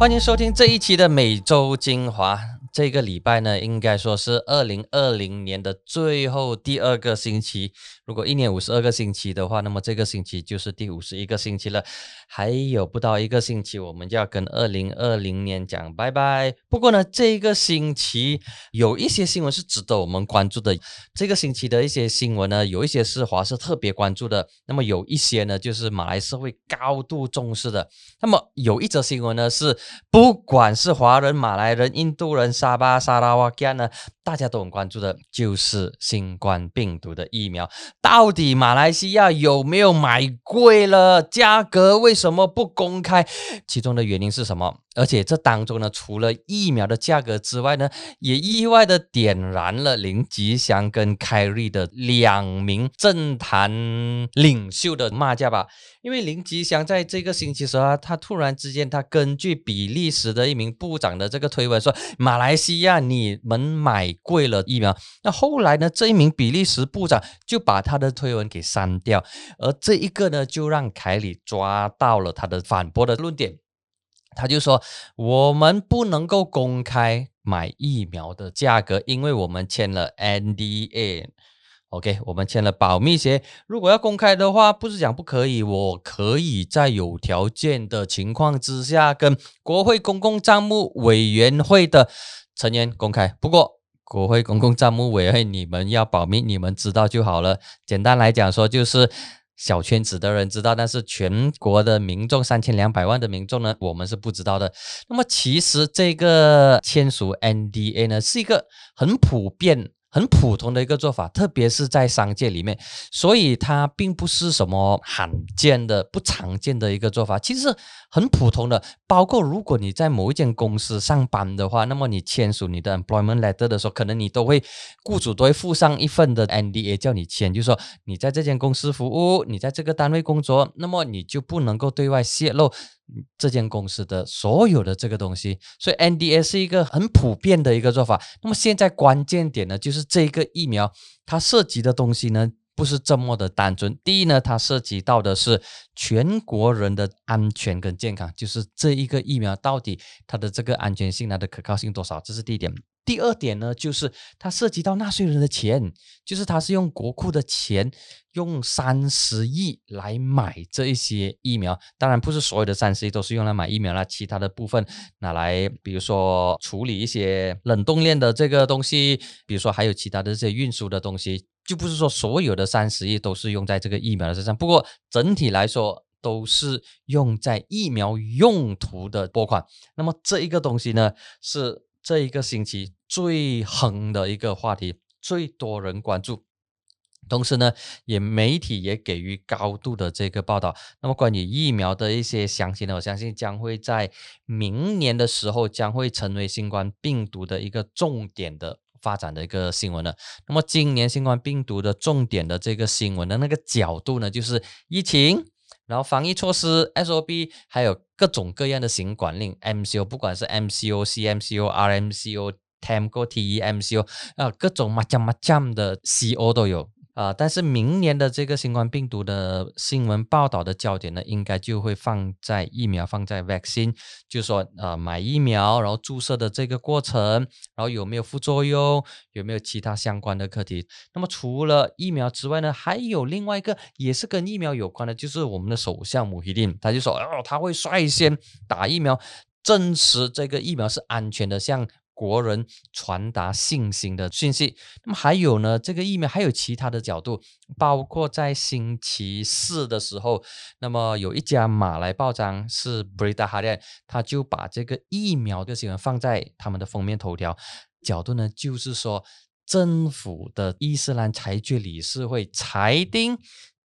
欢迎收听这一期的每周精华。这个礼拜呢，应该说是二零二零年的最后第二个星期。如果一年五十二个星期的话，那么这个星期就是第五十一个星期了。还有不到一个星期，我们就要跟二零二零年讲拜拜。不过呢，这个星期有一些新闻是值得我们关注的。这个星期的一些新闻呢，有一些是华社特别关注的，那么有一些呢，就是马来社会高度重视的。那么有一则新闻呢，是不管是华人、马来人、印度人。沙巴、沙拉瓦干呢？大家都很关注的，就是新冠病毒的疫苗，到底马来西亚有没有买贵了？价格为什么不公开？其中的原因是什么？而且这当中呢，除了疫苗的价格之外呢，也意外的点燃了林吉祥跟凯瑞的两名政坛领袖的骂架吧。因为林吉祥在这个星期时候，他突然之间，他根据比利时的一名部长的这个推文说，马来西亚你们买贵了疫苗。那后来呢，这一名比利时部长就把他的推文给删掉，而这一个呢，就让凯里抓到了他的反驳的论点。他就说：“我们不能够公开买疫苗的价格，因为我们签了 NDA。OK，我们签了保密协。如果要公开的话，不是讲不可以，我可以在有条件的情况之下，跟国会公共账目委员会的成员公开。不过，国会公共账目委员会你们要保密，你们知道就好了。简单来讲说，就是。”小圈子的人知道，但是全国的民众三千两百万的民众呢，我们是不知道的。那么其实这个签署 NDA 呢，是一个很普遍。很普通的一个做法，特别是在商界里面，所以它并不是什么罕见的、不常见的一个做法，其实很普通的。包括如果你在某一间公司上班的话，那么你签署你的 employment letter 的时候，可能你都会雇主都会附上一份的 NDA 叫你签，就是说你在这间公司服务，你在这个单位工作，那么你就不能够对外泄露。这间公司的所有的这个东西，所以 NDA 是一个很普遍的一个做法。那么现在关键点呢，就是这个疫苗它涉及的东西呢，不是这么的单纯。第一呢，它涉及到的是全国人的安全跟健康，就是这一个疫苗到底它的这个安全性、它的可靠性多少，这是第一点。第二点呢，就是它涉及到纳税人的钱，就是它是用国库的钱，用三十亿来买这一些疫苗。当然，不是所有的三十亿都是用来买疫苗了，其他的部分拿来，比如说处理一些冷冻链的这个东西，比如说还有其他的这些运输的东西，就不是说所有的三十亿都是用在这个疫苗的身上。不过整体来说，都是用在疫苗用途的拨款。那么这一个东西呢，是。这一个星期最横的一个话题，最多人关注，同时呢，也媒体也给予高度的这个报道。那么关于疫苗的一些详情呢，我相信将会在明年的时候将会成为新冠病毒的一个重点的发展的一个新闻了。那么今年新冠病毒的重点的这个新闻的那个角度呢，就是疫情。然后防疫措施 S O B，还有各种各样的行管令 MCO，不管是 MCO、CMCO、RMCO、TMCO、TEMCO 啊，各种麻将麻将的 CO 都有。啊，但是明年的这个新冠病毒的新闻报道的焦点呢，应该就会放在疫苗，放在 vaccine，就说，呃，买疫苗，然后注射的这个过程，然后有没有副作用，有没有其他相关的课题。那么除了疫苗之外呢，还有另外一个也是跟疫苗有关的，就是我们的首相穆希丁，他就说，哦，他会率先打疫苗，证实这个疫苗是安全的，像。国人传达信心的讯息。那么还有呢？这个疫苗还有其他的角度，包括在星期四的时候，那么有一家马来报章是 Brita h a r i a n 他就把这个疫苗的新闻放在他们的封面头条。角度呢，就是说政府的伊斯兰裁决理事会裁定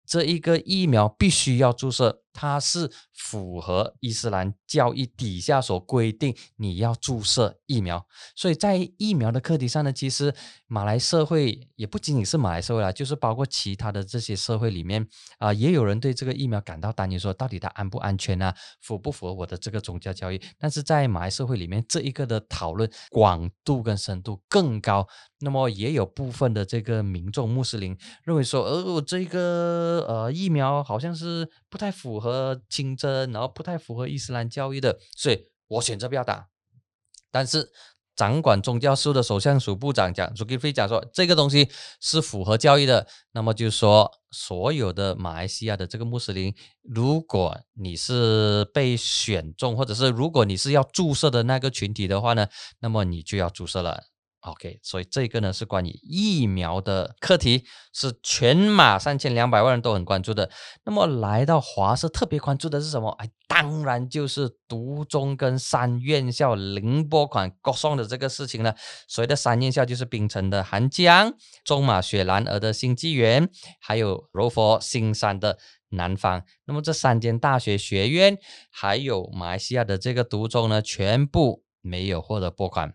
这一个疫苗必须要注射。它是符合伊斯兰教义底下所规定，你要注射疫苗。所以在疫苗的课题上呢，其实马来社会也不仅仅是马来社会啦，就是包括其他的这些社会里面啊，也有人对这个疫苗感到担忧，说到底它安不安全啊，符不符合我的这个宗教教义？但是在马来社会里面，这一个的讨论广度跟深度更高。那么也有部分的这个民众穆斯林认为说，哦，这个呃疫苗好像是不太符合。和清真，然后不太符合伊斯兰教义的，所以我选择不要打。但是掌管宗教事务的首相署部长讲，苏吉菲讲说这个东西是符合教义的。那么就说所有的马来西亚的这个穆斯林，如果你是被选中，或者是如果你是要注射的那个群体的话呢，那么你就要注射了。OK，所以这个呢是关于疫苗的课题，是全马三千两百万人都很关注的。那么来到华社特别关注的是什么？哎，当然就是独中跟三院校零拨款各送的这个事情了。所谓的三院校就是槟城的韩江、中马雪兰莪的新纪元，还有柔佛新山的南方。那么这三间大学学院，还有马来西亚的这个独中呢，全部没有获得拨款。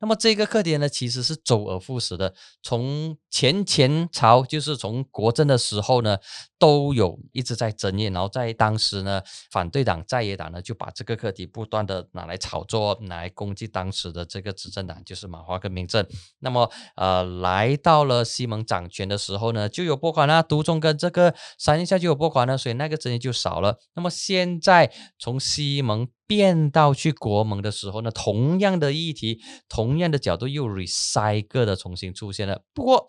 那么这个课题呢，其实是周而复始的，从前前朝，就是从国政的时候呢，都有一直在争议，然后在当时呢，反对党在野党呢就把这个课题不断的拿来炒作，拿来攻击当时的这个执政党，就是马华跟民政。那么呃，来到了西蒙掌权的时候呢，就有拨款啦，独中跟这个三一下就有拨款了，所以那个争议就少了。那么现在从西蒙。变到去国盟的时候呢，同样的议题，同样的角度又 recycle 的重新出现了。不过，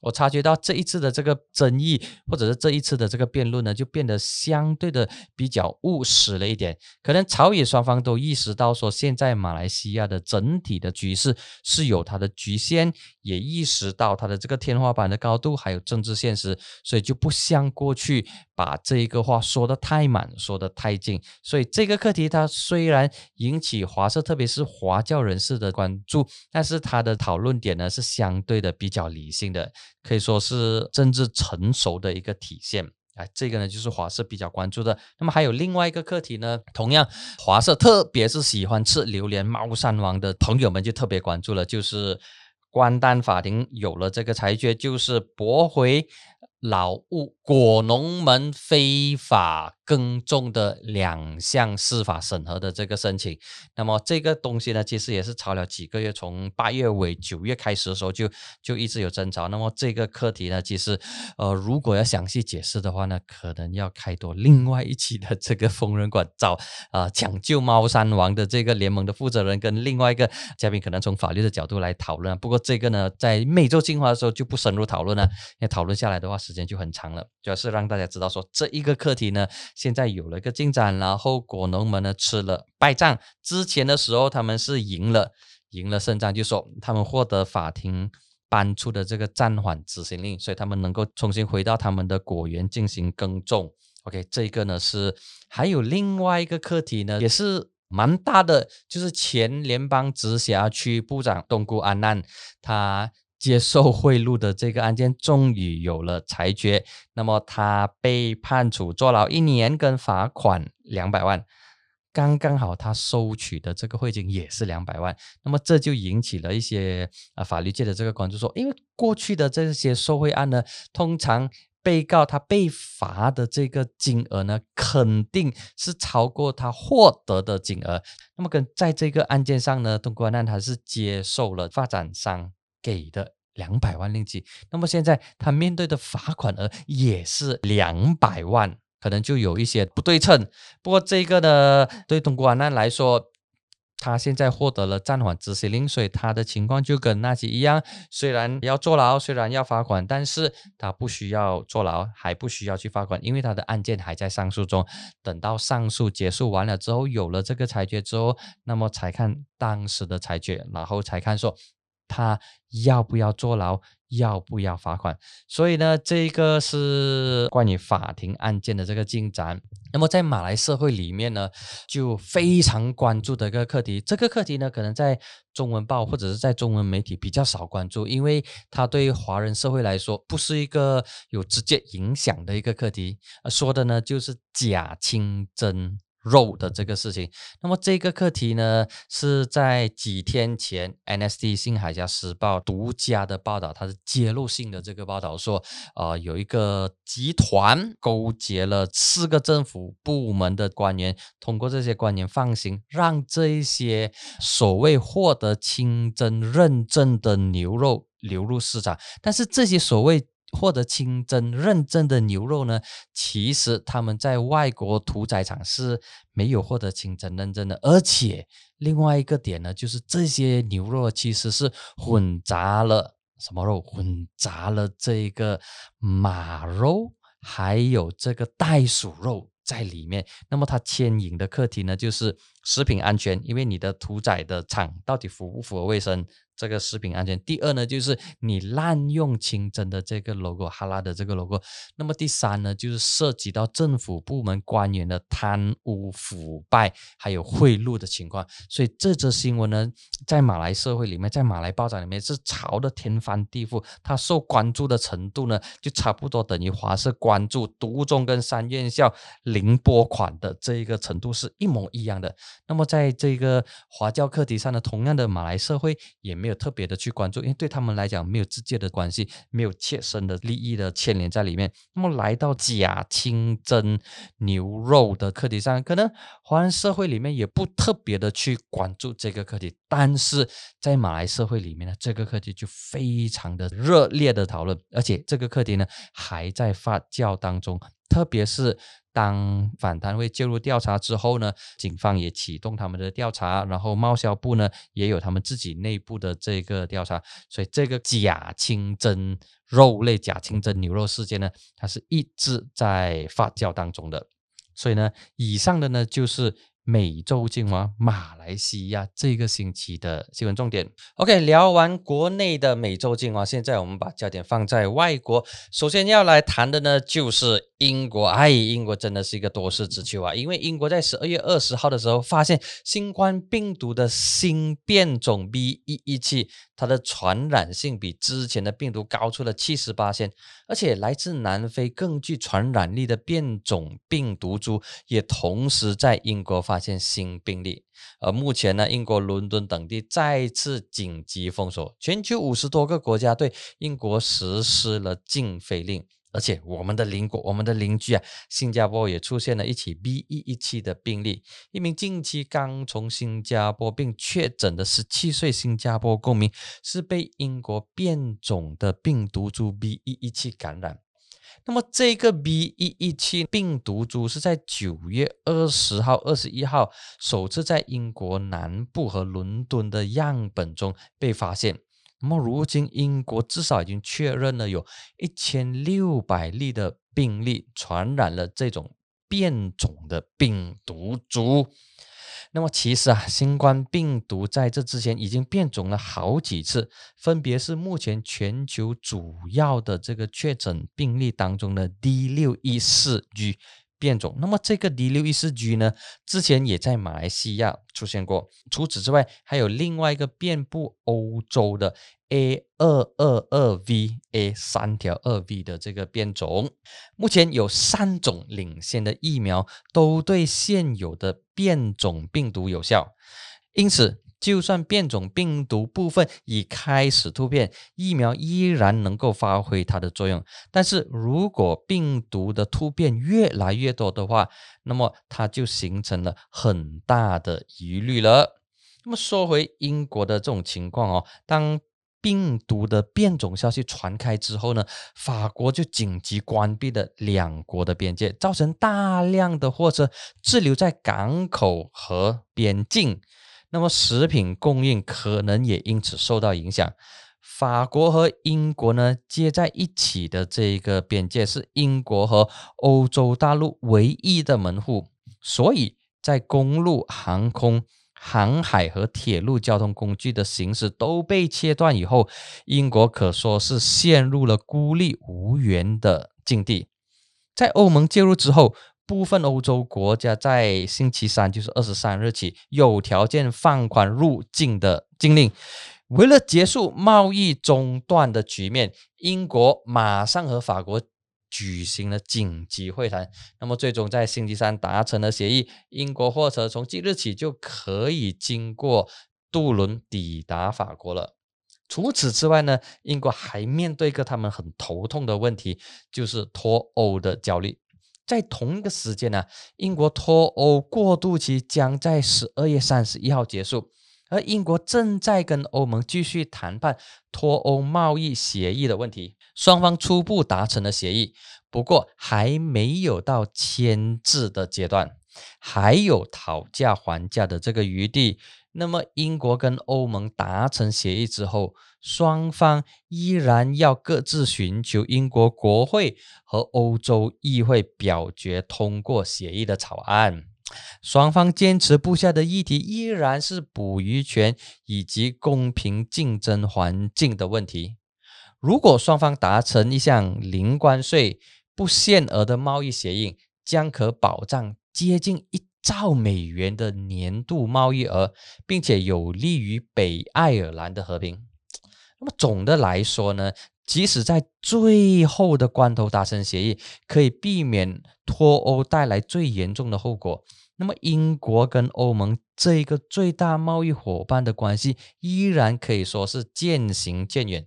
我察觉到这一次的这个争议，或者是这一次的这个辩论呢，就变得相对的比较务实了一点。可能朝野双方都意识到说，现在马来西亚的整体的局势是有它的局限，也意识到它的这个天花板的高度，还有政治现实，所以就不像过去把这一个话说得太满，说得太近。所以这个课题它虽然引起华社，特别是华教人士的关注，但是它的讨论点呢是相对的比较理性的。可以说是政治成熟的一个体现，哎，这个呢就是华社比较关注的。那么还有另外一个课题呢，同样华社特别是喜欢吃榴莲猫山王的朋友们就特别关注了，就是关丹法庭有了这个裁决，就是驳回。老务果农们非法耕种的两项司法审核的这个申请，那么这个东西呢，其实也是吵了几个月，从八月尾九月开始的时候就就一直有争吵。那么这个课题呢，其实呃，如果要详细解释的话呢，可能要开多另外一期的这个疯人馆，找啊抢救猫山王的这个联盟的负责人跟另外一个嘉宾，可能从法律的角度来讨论。不过这个呢，在每周精华的时候就不深入讨论了，因为讨论下来的话是。时间就很长了，主要是让大家知道说这一个课题呢，现在有了一个进展，然后果农们呢吃了败仗。之前的时候他们是赢了，赢了胜仗，就说他们获得法庭颁出的这个暂缓执行令，所以他们能够重新回到他们的果园进行耕种。OK，这个呢是还有另外一个课题呢，也是蛮大的，就是前联邦直辖区部长东姑安难他。接受贿赂的这个案件终于有了裁决，那么他被判处坐牢一年跟罚款两百万，刚刚好他收取的这个贿金也是两百万，那么这就引起了一些啊法律界的这个关注，说因为过去的这些受贿案呢，通常被告他被罚的这个金额呢，肯定是超过他获得的金额，那么跟在这个案件上呢，东国案他是接受了发展商。给的两百万令吉，那么现在他面对的罚款额也是两百万，可能就有一些不对称。不过这个呢，对东莞案来说，他现在获得了暂缓执行令，所以他的情况就跟那些一样，虽然要坐牢，虽然要罚款，但是他不需要坐牢，还不需要去罚款，因为他的案件还在上诉中。等到上诉结束完了之后，有了这个裁决之后，那么才看当时的裁决，然后才看说。他要不要坐牢？要不要罚款？所以呢，这个是关于法庭案件的这个进展。那么在马来社会里面呢，就非常关注的一个课题。这个课题呢，可能在中文报或者是在中文媒体比较少关注，因为它对华人社会来说不是一个有直接影响的一个课题。说的呢，就是假清真。肉的这个事情，那么这个课题呢，是在几天前 NST 新海峡时报独家的报道，它是揭露性的这个报道说，呃，有一个集团勾结了四个政府部门的官员，通过这些官员放行，让这一些所谓获得清真认证的牛肉流入市场，但是这些所谓获得清真认证的牛肉呢，其实他们在外国屠宰场是没有获得清真认证的。而且另外一个点呢，就是这些牛肉其实是混杂了什么肉？混杂了这个马肉，还有这个袋鼠肉在里面。那么它牵引的课题呢，就是食品安全，因为你的屠宰的厂到底符不符合卫生？这个食品安全，第二呢，就是你滥用清真的这个 logo，哈拉的这个 logo。那么第三呢，就是涉及到政府部门官员的贪污腐败，还有贿赂的情况。所以这则新闻呢，在马来社会里面，在马来报章里面是炒的天翻地覆。它受关注的程度呢，就差不多等于华社关注独中跟三院校零拨款的这一个程度是一模一样的。那么在这个华教课题上呢，同样的马来社会也没。没有特别的去关注，因为对他们来讲没有直接的关系，没有切身的利益的牵连在里面。那么来到假清真牛肉的课题上，可能华人社会里面也不特别的去关注这个课题，但是在马来社会里面呢，这个课题就非常的热烈的讨论，而且这个课题呢还在发酵当中，特别是。当反贪会介入调查之后呢，警方也启动他们的调查，然后贸销部呢也有他们自己内部的这个调查，所以这个假清真肉类、假清真牛肉事件呢，它是一直在发酵当中的。所以呢，以上的呢就是。美洲金华马来西亚这个星期的新闻重点。OK，聊完国内的美洲金华，现在我们把焦点放在外国。首先要来谈的呢，就是英国。哎，英国真的是一个多事之秋啊！因为英国在十二月二十号的时候，发现新冠病毒的新变种 B. 一一七，它的传染性比之前的病毒高出了七十八线，而且来自南非更具传染力的变种病毒株，也同时在英国发。发现新病例，而目前呢，英国伦敦等地再次紧急封锁，全球五十多个国家对英国实施了禁飞令，而且我们的邻国、我们的邻居啊，新加坡也出现了一起 B. 一一七的病例，一名近期刚从新加坡并确诊的十七岁新加坡公民是被英国变种的病毒株 B. 一一七感染。那么这个 B. 一一七病毒株是在九月二十号、二十一号首次在英国南部和伦敦的样本中被发现。那么如今英国至少已经确认了有一千六百例的病例传染了这种变种的病毒株。那么其实啊，新冠病毒在这之前已经变种了好几次，分别是目前全球主要的这个确诊病例当中的 D 六一四 G。变种，那么这个 D 六一四 G 呢，之前也在马来西亚出现过。除此之外，还有另外一个遍布欧洲的 A 二二二 V A 三条二 V 的这个变种。目前有三种领先的疫苗都对现有的变种病毒有效，因此。就算变种病毒部分已开始突变，疫苗依然能够发挥它的作用。但是如果病毒的突变越来越多的话，那么它就形成了很大的疑虑了。那么说回英国的这种情况哦，当病毒的变种消息传开之后呢，法国就紧急关闭了两国的边界，造成大量的货车滞留在港口和边境。那么食品供应可能也因此受到影响。法国和英国呢接在一起的这个边界是英国和欧洲大陆唯一的门户，所以在公路、航空、航海和铁路交通工具的行驶都被切断以后，英国可说是陷入了孤立无援的境地。在欧盟介入之后。部分欧洲国家在星期三，就是二十三日起，有条件放宽入境的禁令。为了结束贸易中断的局面，英国马上和法国举行了紧急会谈。那么，最终在星期三达成了协议，英国货车从即日起就可以经过渡轮抵达法国了。除此之外呢，英国还面对一个他们很头痛的问题，就是脱欧的焦虑。在同一个时间呢，英国脱欧过渡期将在十二月三十一号结束。而英国正在跟欧盟继续谈判脱欧贸易协议的问题，双方初步达成了协议，不过还没有到签字的阶段，还有讨价还价的这个余地。那么，英国跟欧盟达成协议之后，双方依然要各自寻求英国国会和欧洲议会表决通过协议的草案。双方坚持不下的议题依然是捕鱼权以及公平竞争环境的问题。如果双方达成一项零关税、不限额的贸易协议，将可保障接近一。兆美元的年度贸易额，并且有利于北爱尔兰的和平。那么总的来说呢，即使在最后的关头达成协议，可以避免脱欧带来最严重的后果。那么英国跟欧盟这一个最大贸易伙伴的关系，依然可以说是渐行渐远，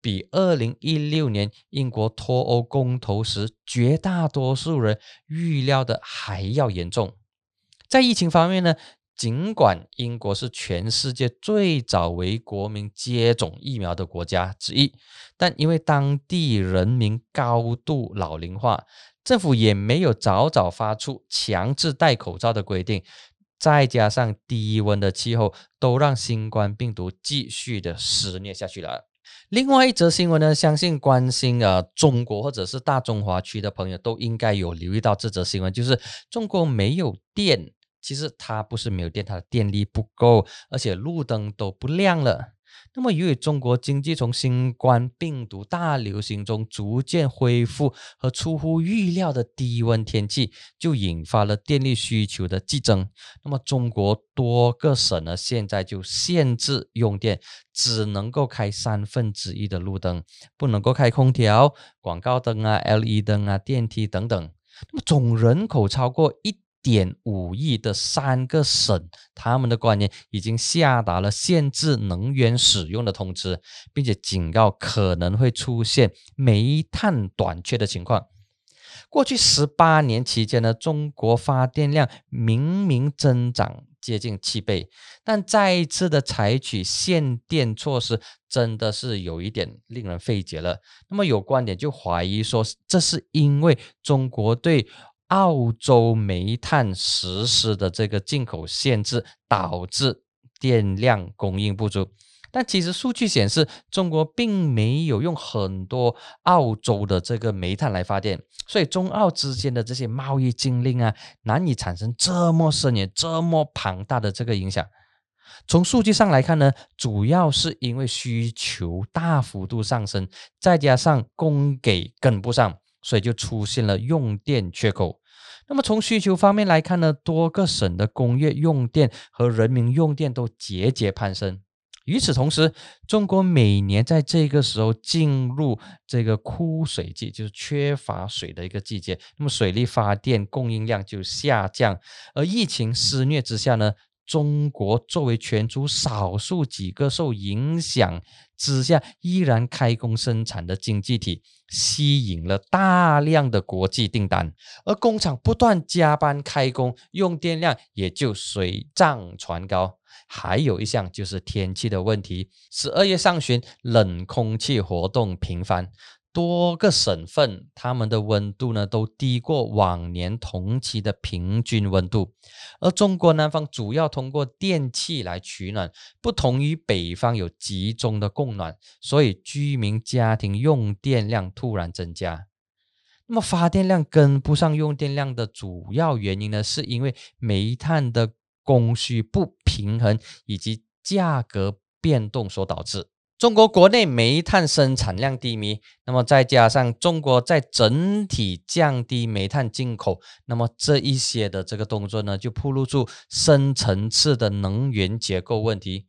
比二零一六年英国脱欧公投时绝大多数人预料的还要严重。在疫情方面呢，尽管英国是全世界最早为国民接种疫苗的国家之一，但因为当地人民高度老龄化，政府也没有早早发出强制戴口罩的规定，再加上低温的气候，都让新冠病毒继续的肆虐下去了。另外一则新闻呢，相信关心呃中国或者是大中华区的朋友都应该有留意到这则新闻，就是中国没有电。其实它不是没有电，它的电力不够，而且路灯都不亮了。那么，由于中国经济从新冠病毒大流行中逐渐恢复和出乎预料的低温天气，就引发了电力需求的激增。那么，中国多个省呢，现在就限制用电，只能够开三分之一的路灯，不能够开空调、广告灯啊、LED 灯啊、电梯等等。那么，总人口超过一。点五亿的三个省，他们的官员已经下达了限制能源使用的通知，并且警告可能会出现煤炭短缺的情况。过去十八年期间呢，中国发电量明明增长接近七倍，但再一次的采取限电措施，真的是有一点令人费解了。那么有观点就怀疑说，这是因为中国对澳洲煤炭实施的这个进口限制导致电量供应不足，但其实数据显示，中国并没有用很多澳洲的这个煤炭来发电，所以中澳之间的这些贸易禁令啊，难以产生这么深远、这么庞大的这个影响。从数据上来看呢，主要是因为需求大幅度上升，再加上供给跟不上。所以就出现了用电缺口。那么从需求方面来看呢，多个省的工业用电和人民用电都节节攀升。与此同时，中国每年在这个时候进入这个枯水季，就是缺乏水的一个季节，那么水力发电供应量就下降。而疫情肆虐之下呢？中国作为全球少数几个受影响之下依然开工生产的经济体，吸引了大量的国际订单，而工厂不断加班开工，用电量也就水涨船高。还有一项就是天气的问题，十二月上旬冷空气活动频繁。多个省份，他们的温度呢都低过往年同期的平均温度，而中国南方主要通过电器来取暖，不同于北方有集中的供暖，所以居民家庭用电量突然增加。那么发电量跟不上用电量的主要原因呢，是因为煤炭的供需不平衡以及价格变动所导致。中国国内煤炭生产量低迷，那么再加上中国在整体降低煤炭进口，那么这一些的这个动作呢，就暴露出深层次的能源结构问题，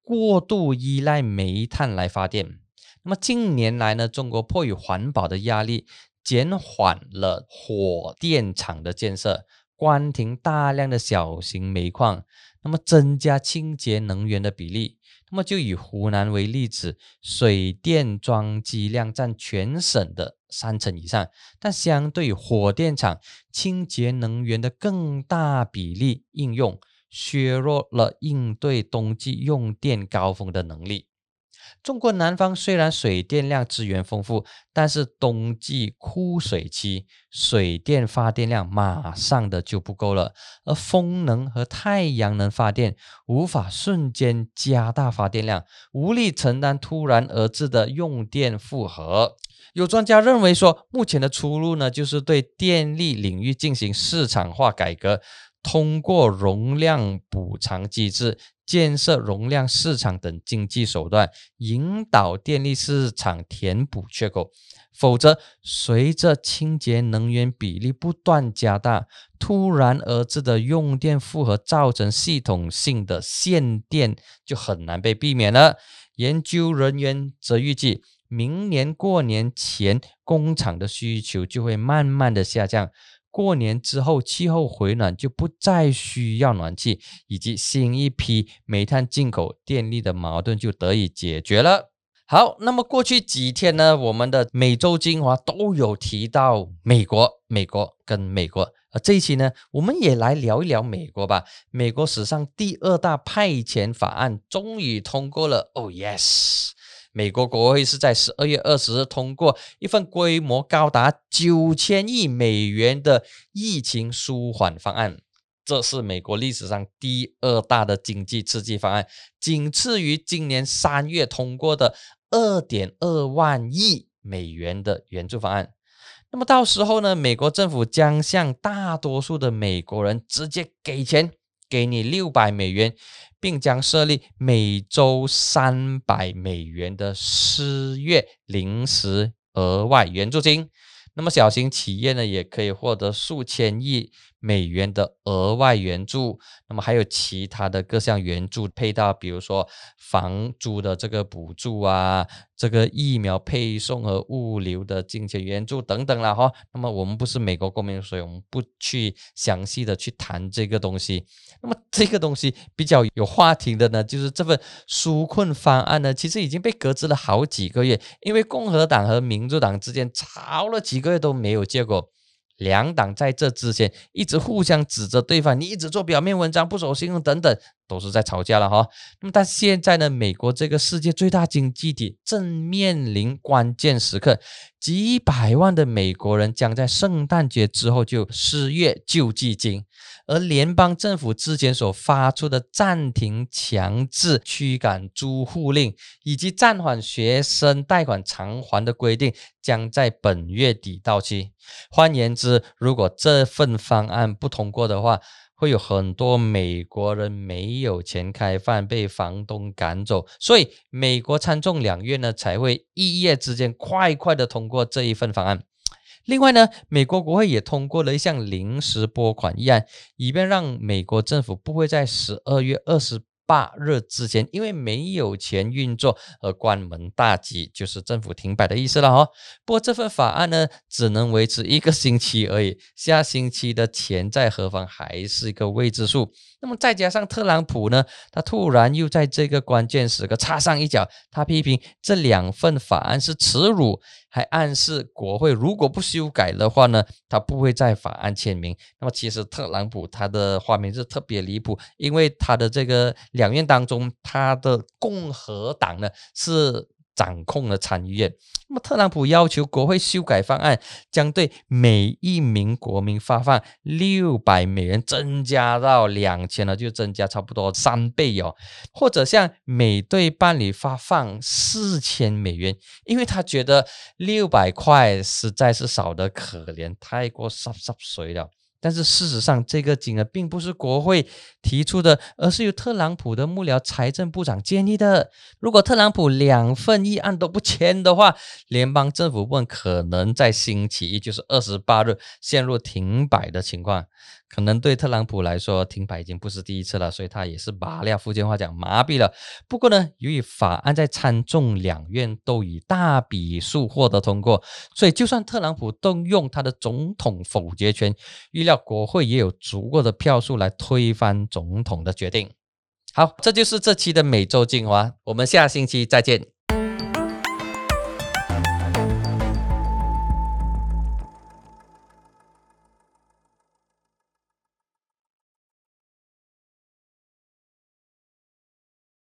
过度依赖煤炭来发电。那么近年来呢，中国迫于环保的压力，减缓了火电厂的建设，关停大量的小型煤矿，那么增加清洁能源的比例。那么就以湖南为例子，水电装机量占全省的三成以上，但相对火电厂清洁能源的更大比例应用，削弱了应对冬季用电高峰的能力。中国南方虽然水电量资源丰富，但是冬季枯水期，水电发电量马上的就不够了，而风能和太阳能发电无法瞬间加大发电量，无力承担突然而至的用电负荷。有专家认为说，目前的出路呢，就是对电力领域进行市场化改革，通过容量补偿机制。建设容量市场等经济手段，引导电力市场填补缺口。否则，随着清洁能源比例不断加大，突然而至的用电负荷造成系统性的限电，就很难被避免了。研究人员则预计，明年过年前工厂的需求就会慢慢的下降。过年之后，气候回暖就不再需要暖气，以及新一批煤炭进口电力的矛盾就得以解决了。好，那么过去几天呢，我们的美洲精华都有提到美国，美国跟美国。而这一期呢，我们也来聊一聊美国吧。美国史上第二大派遣法案终于通过了。Oh yes！美国国会是在十二月二十日通过一份规模高达九千亿美元的疫情舒缓方案，这是美国历史上第二大的经济刺激方案，仅次于今年三月通过的二点二万亿美元的援助方案。那么到时候呢，美国政府将向大多数的美国人直接给钱。给你六百美元，并将设立每周三百美元的失业临时额外援助金。那么小型企业呢，也可以获得数千亿。美元的额外援助，那么还有其他的各项援助配套，比如说房租的这个补助啊，这个疫苗配送和物流的金钱援助等等了哈。那么我们不是美国公民，所以我们不去详细的去谈这个东西。那么这个东西比较有话题的呢，就是这份纾困方案呢，其实已经被搁置了好几个月，因为共和党和民主党之间吵了几个月都没有结果。两党在这之前一直互相指责对方，你一直做表面文章，不守信用等等，都是在吵架了哈。那么，但现在呢，美国这个世界最大经济体正面临关键时刻，几百万的美国人将在圣诞节之后就失业救济金。而联邦政府之前所发出的暂停强制驱赶租户令，以及暂缓学生贷款偿还的规定，将在本月底到期。换言之，如果这份方案不通过的话，会有很多美国人没有钱开饭，被房东赶走。所以，美国参众两院呢才会一夜之间快快的通过这一份方案。另外呢，美国国会也通过了一项临时拨款议案，以便让美国政府不会在十二月二十八日之前，因为没有钱运作而关门大吉，就是政府停摆的意思了哈。不过这份法案呢，只能维持一个星期而已，下星期的钱在何方还是一个未知数。那么再加上特朗普呢，他突然又在这个关键时刻插上一脚，他批评这两份法案是耻辱，还暗示国会如果不修改的话呢，他不会在法案签名。那么其实特朗普他的画面是特别离谱，因为他的这个两院当中，他的共和党呢是。掌控了参议院。那么，特朗普要求国会修改方案，将对每一名国民发放六百美元，增加到两千了，就增加差不多三倍哦。或者向每对伴侣发放四千美元，因为他觉得六百块实在是少得可怜，太过洒洒水了。但是事实上，这个金额并不是国会提出的，而是由特朗普的幕僚财政部长建议的。如果特朗普两份议案都不签的话，联邦政府部门可能在星期一，就是二十八日，陷入停摆的情况。可能对特朗普来说，停摆已经不是第一次了，所以他也是麻了，福建话讲麻痹了。不过呢，由于法案在参众两院都以大比数获得通过，所以就算特朗普动用他的总统否决权，预料国会也有足够的票数来推翻总统的决定。好，这就是这期的每周精华，我们下星期再见。